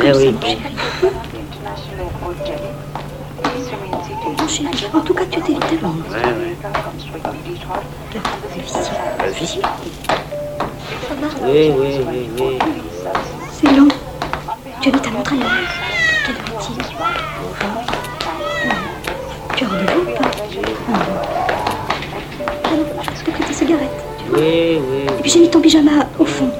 comme oui. ça. En tout cas, tu. Le vicieux. Ça va Oui, oui, oui, oui. C'est long. Tu habites à Montréal. Quelle fatigue. Tu as rendez-vous ou pas Alors, Est-ce que tu tes cigarettes Oui, oui. Et puis j'ai mis ton pyjama au fond.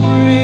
It's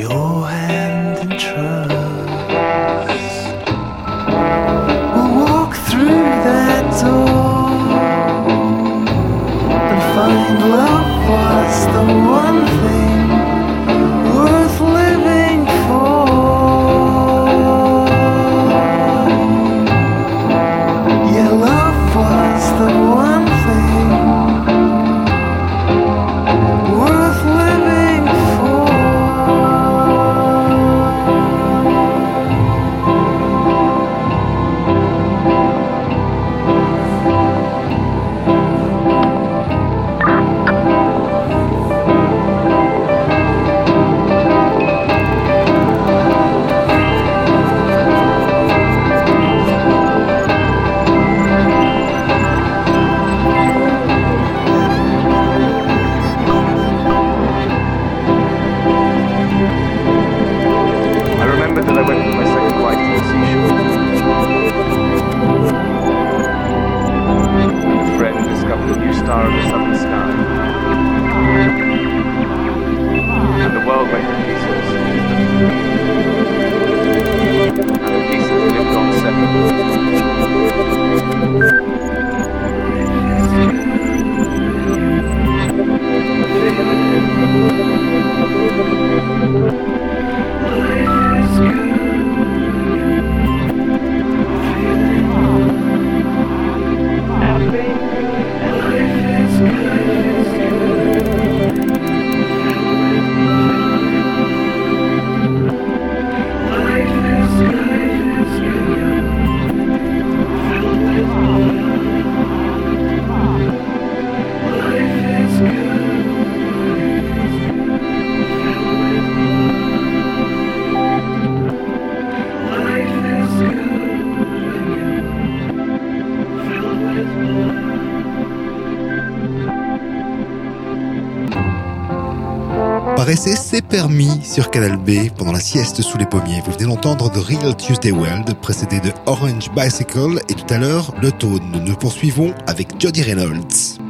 your hand and trust. C'est permis sur Canal B pendant la sieste sous les pommiers. Vous venez d'entendre The Real Tuesday World, précédé de Orange Bicycle et tout à l'heure Le Tone. Nous poursuivons avec Jody Reynolds.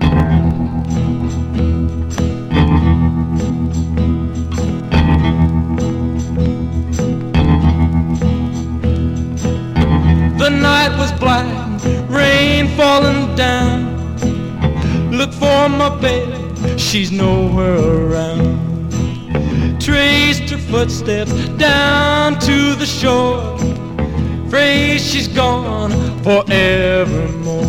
Footsteps down to the shore. Afraid she's gone forevermore.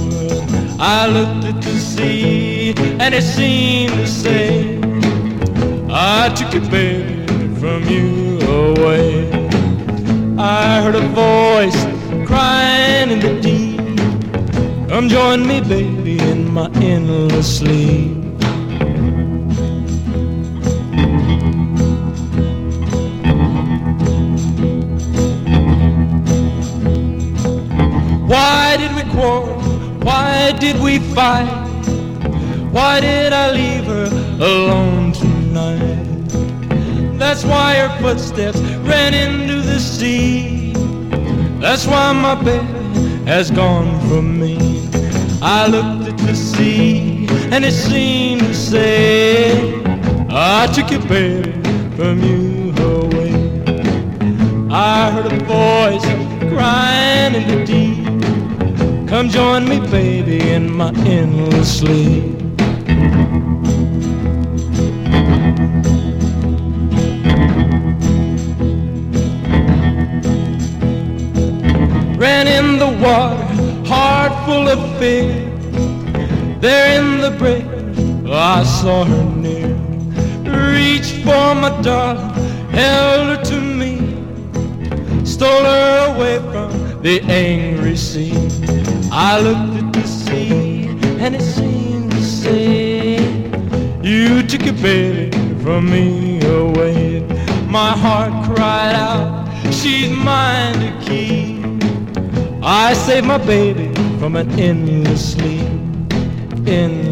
I looked at the sea and it seemed to say, I took your baby from you away. I heard a voice crying in the deep. Come join me, baby, in my endless sleep. Did we fight? Why did I leave her alone tonight? That's why her footsteps ran into the sea. That's why my baby has gone from me. I looked at the sea and it seemed to say, I took your baby from you away. I heard a voice crying in the deep. Come join me, baby, in my endless sleep. Ran in the water, heart full of fear. There in the break, I saw her near. Reached for my darling, held her to me. Stole her away from the angry sea. I looked at the sea and it seemed to say, You took your baby from me away. My heart cried out, She's mine to keep. I saved my baby from an endless sleep, endless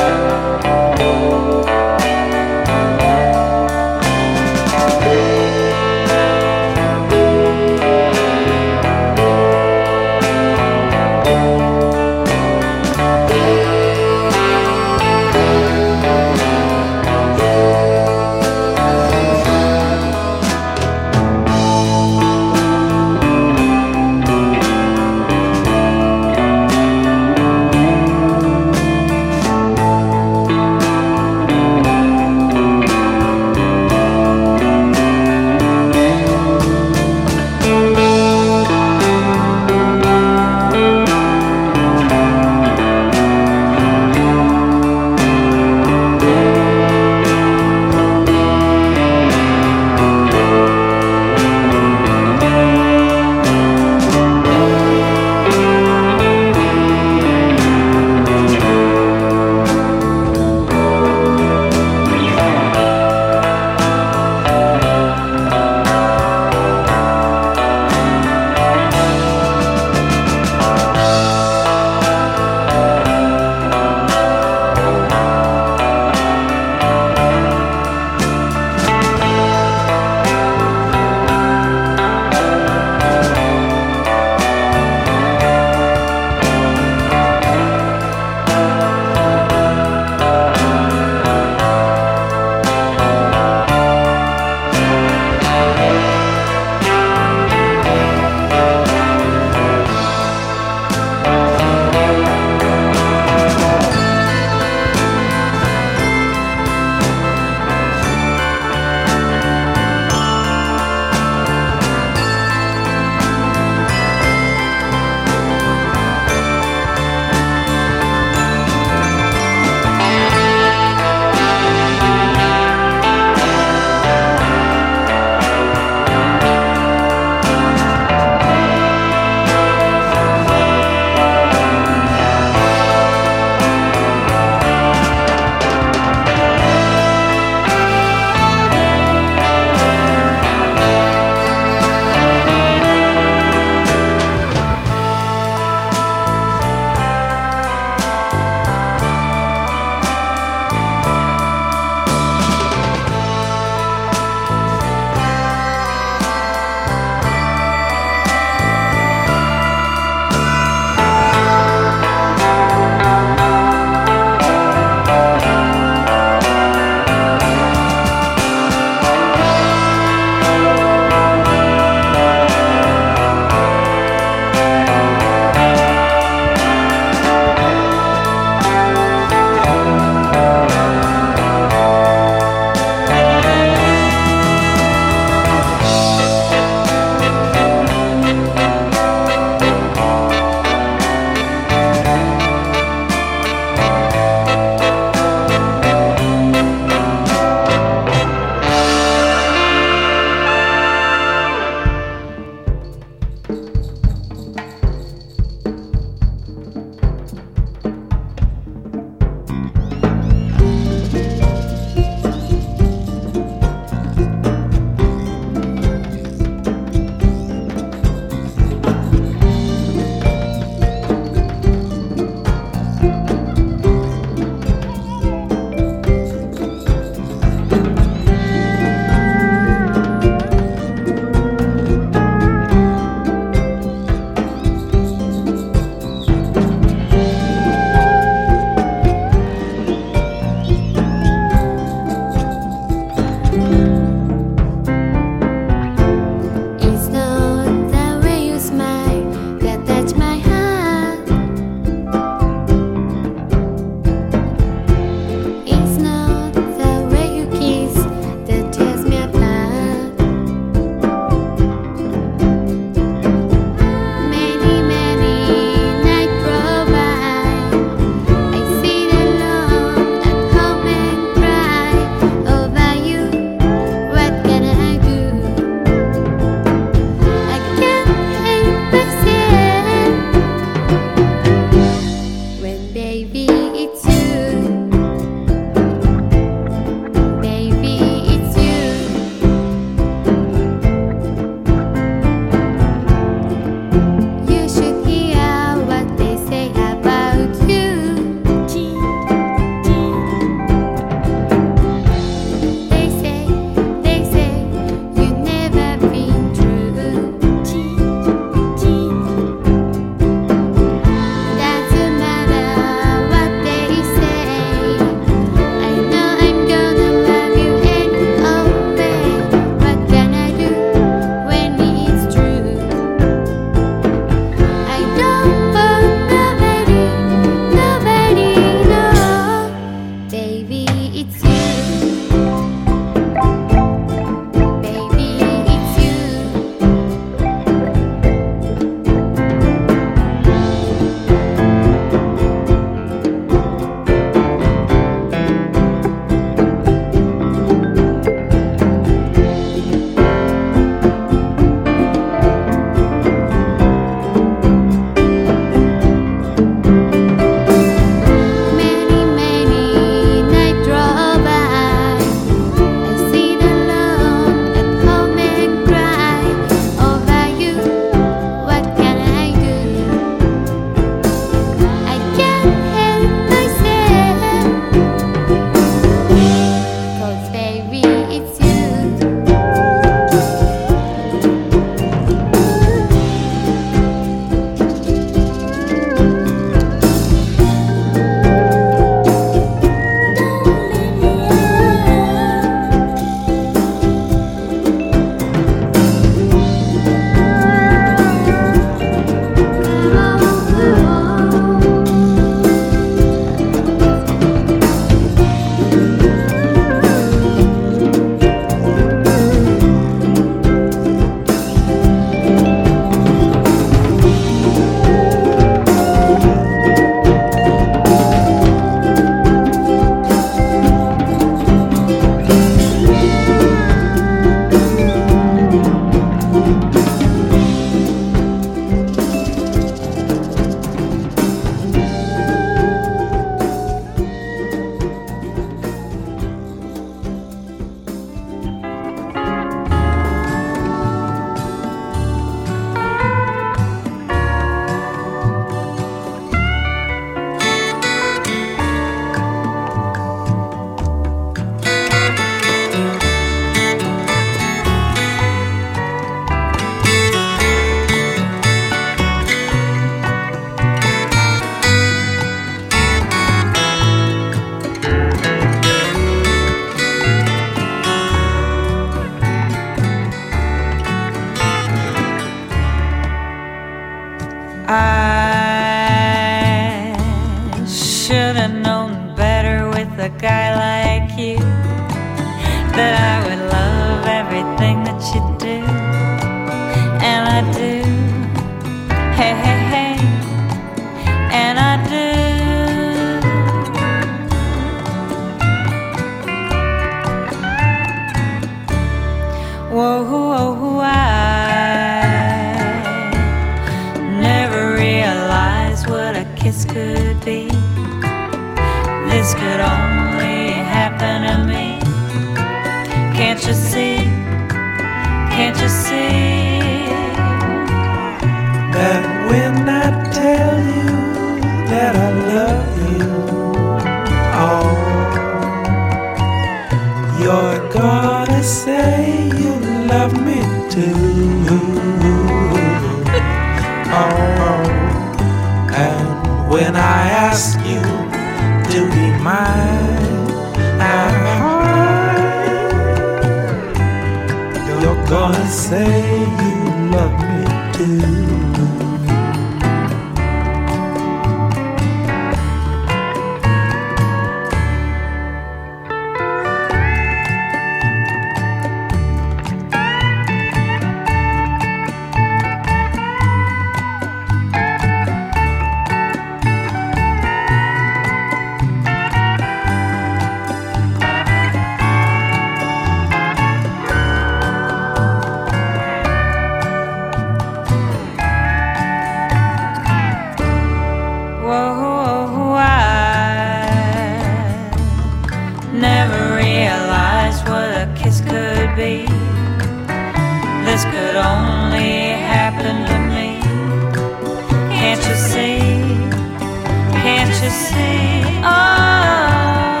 Can't you see? Oh.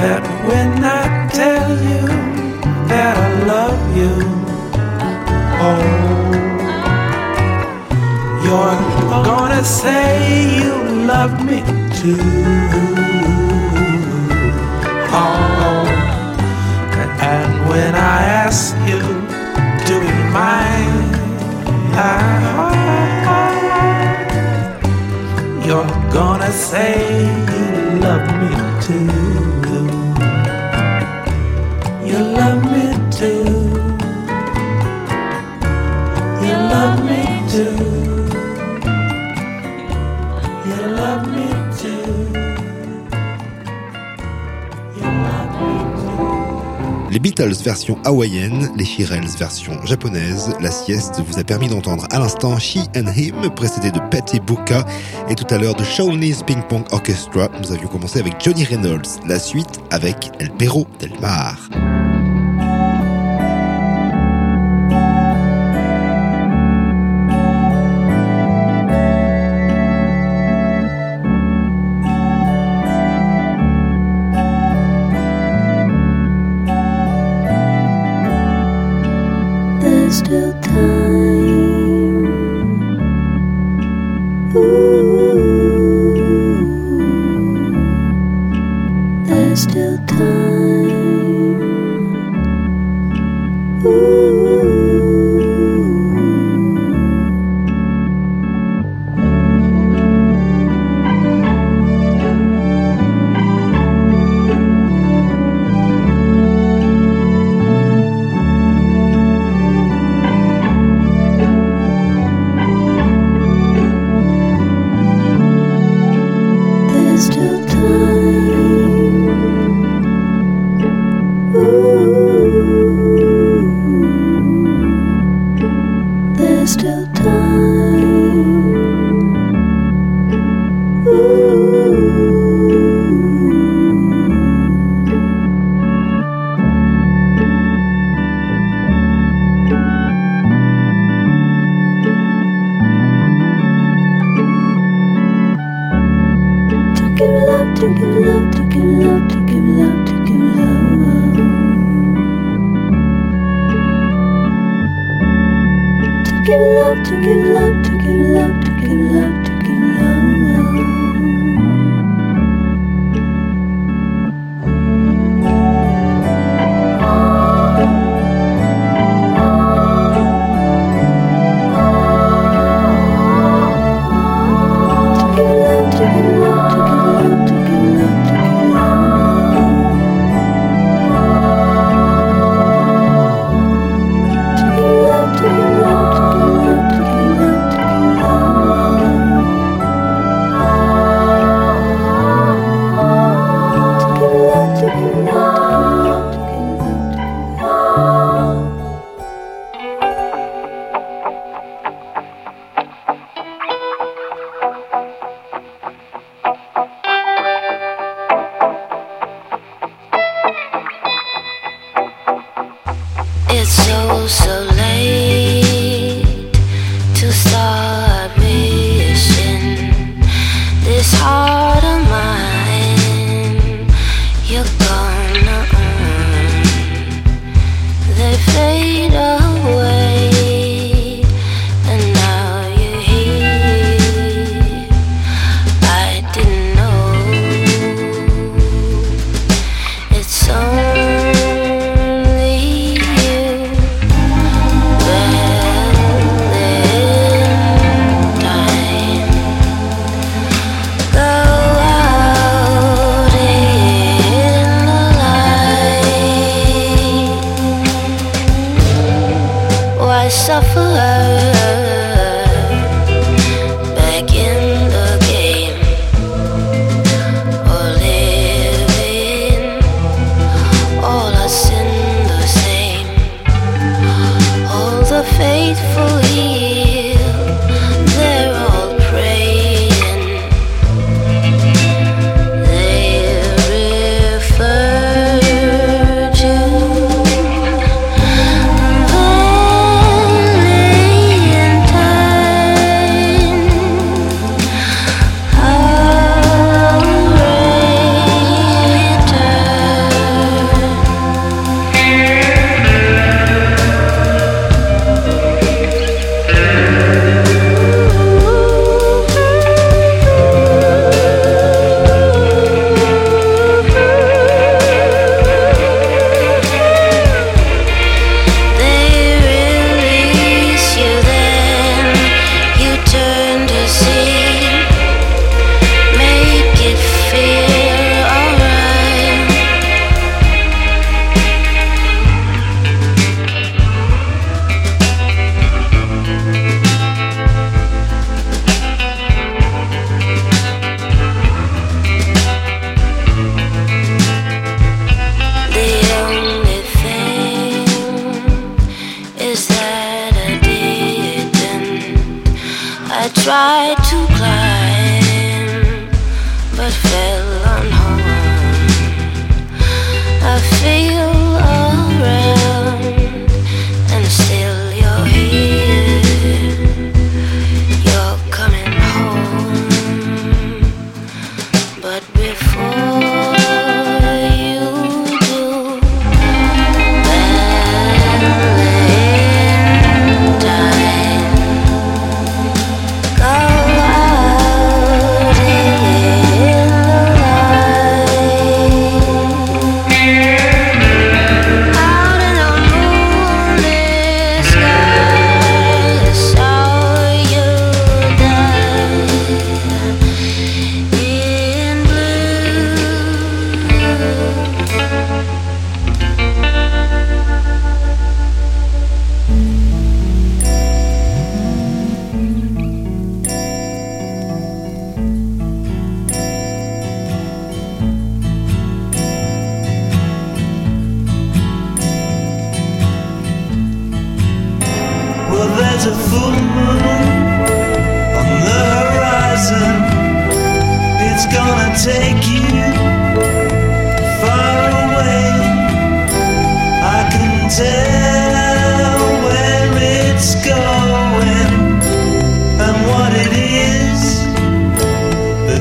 That when I tell you that I love you, oh, you're gonna say you love me too. Oh, and when I ask you, do you mind? I say you love me too. Beatles version hawaïenne, les Shirelles version japonaise. La sieste vous a permis d'entendre à l'instant She and Him, précédé de Patty Buka, et tout à l'heure de Shawnee's Ping Pong Orchestra. Nous avions commencé avec Johnny Reynolds, la suite avec El Perro del Mar.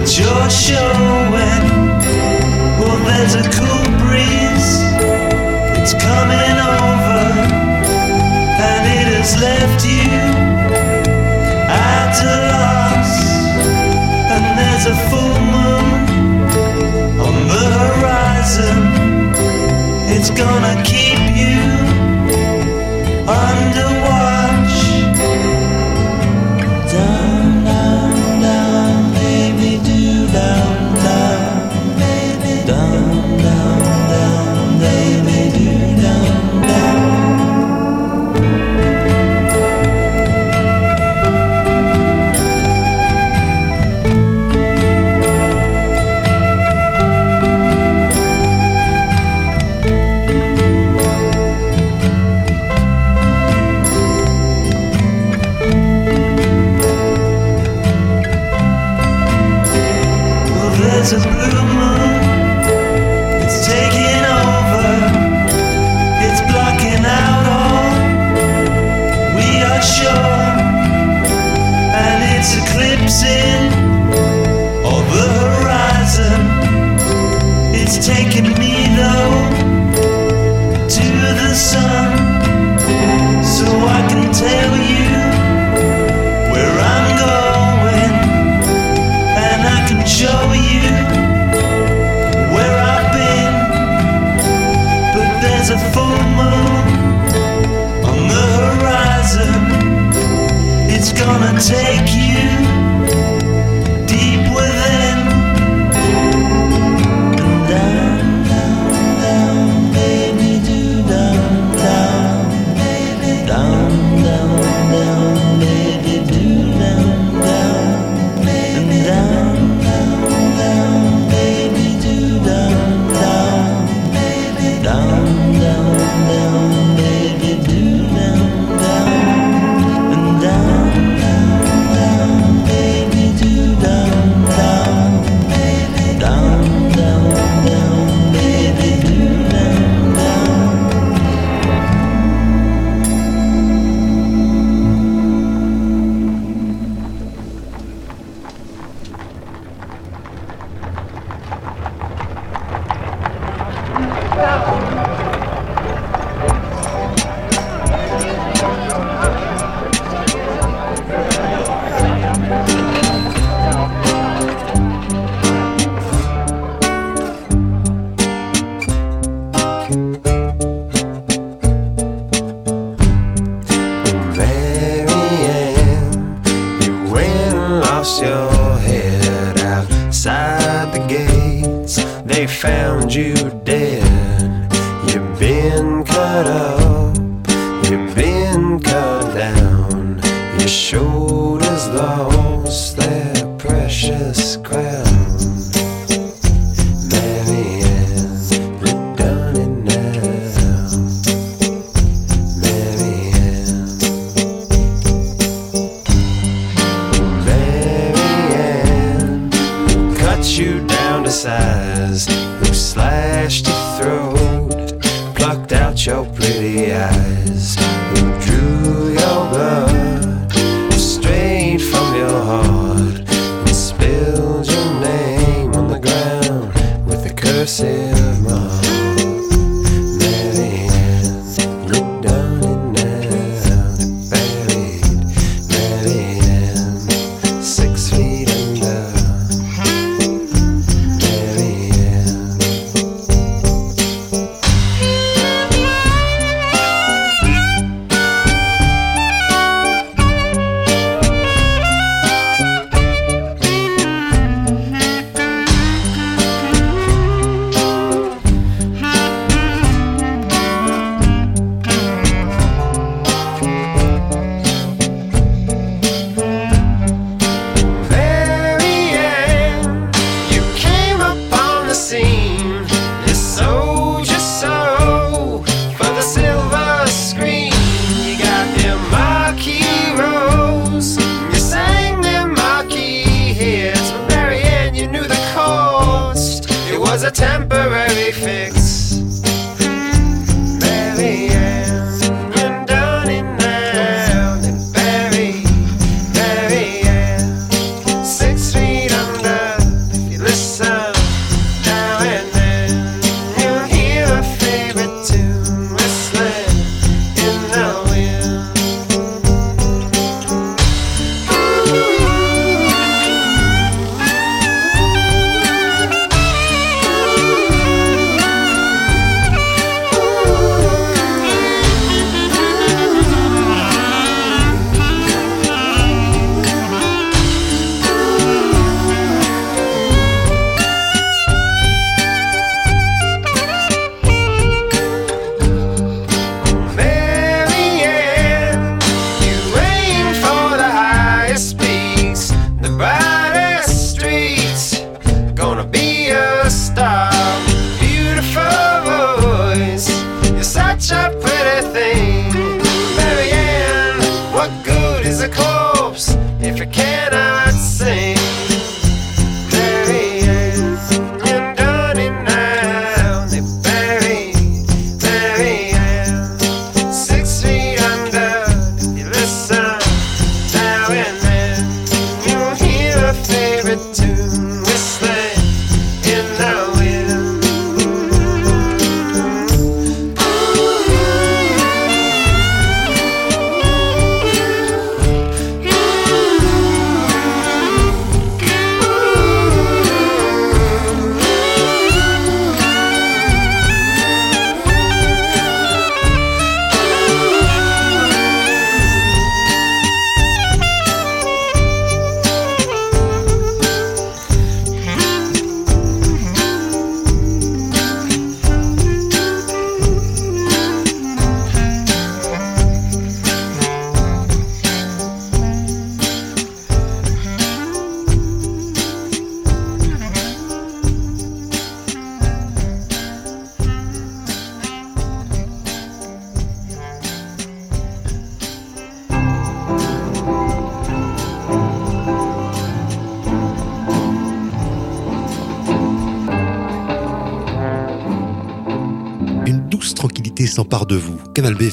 It's your show when well there's a cool breeze. It's coming over and it has left you at a loss. And there's a full moon on the horizon. It's gonna keep you under.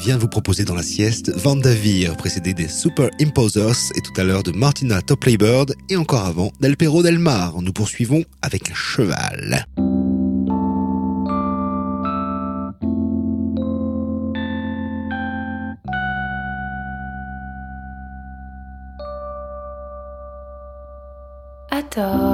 vient vous proposer dans la sieste Vandavir, précédé des Super Imposers et tout à l'heure de Martina Top Bird et encore avant Del Perro Del Mar. Nous poursuivons avec un cheval. Attends.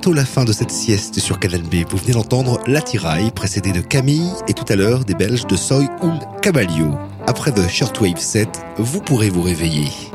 Bientôt la fin de cette sieste sur Canal B. Vous venez d'entendre L'attirail, précédé de Camille et tout à l'heure des Belges de Soy und Caballo. Après The Shortwave 7, vous pourrez vous réveiller.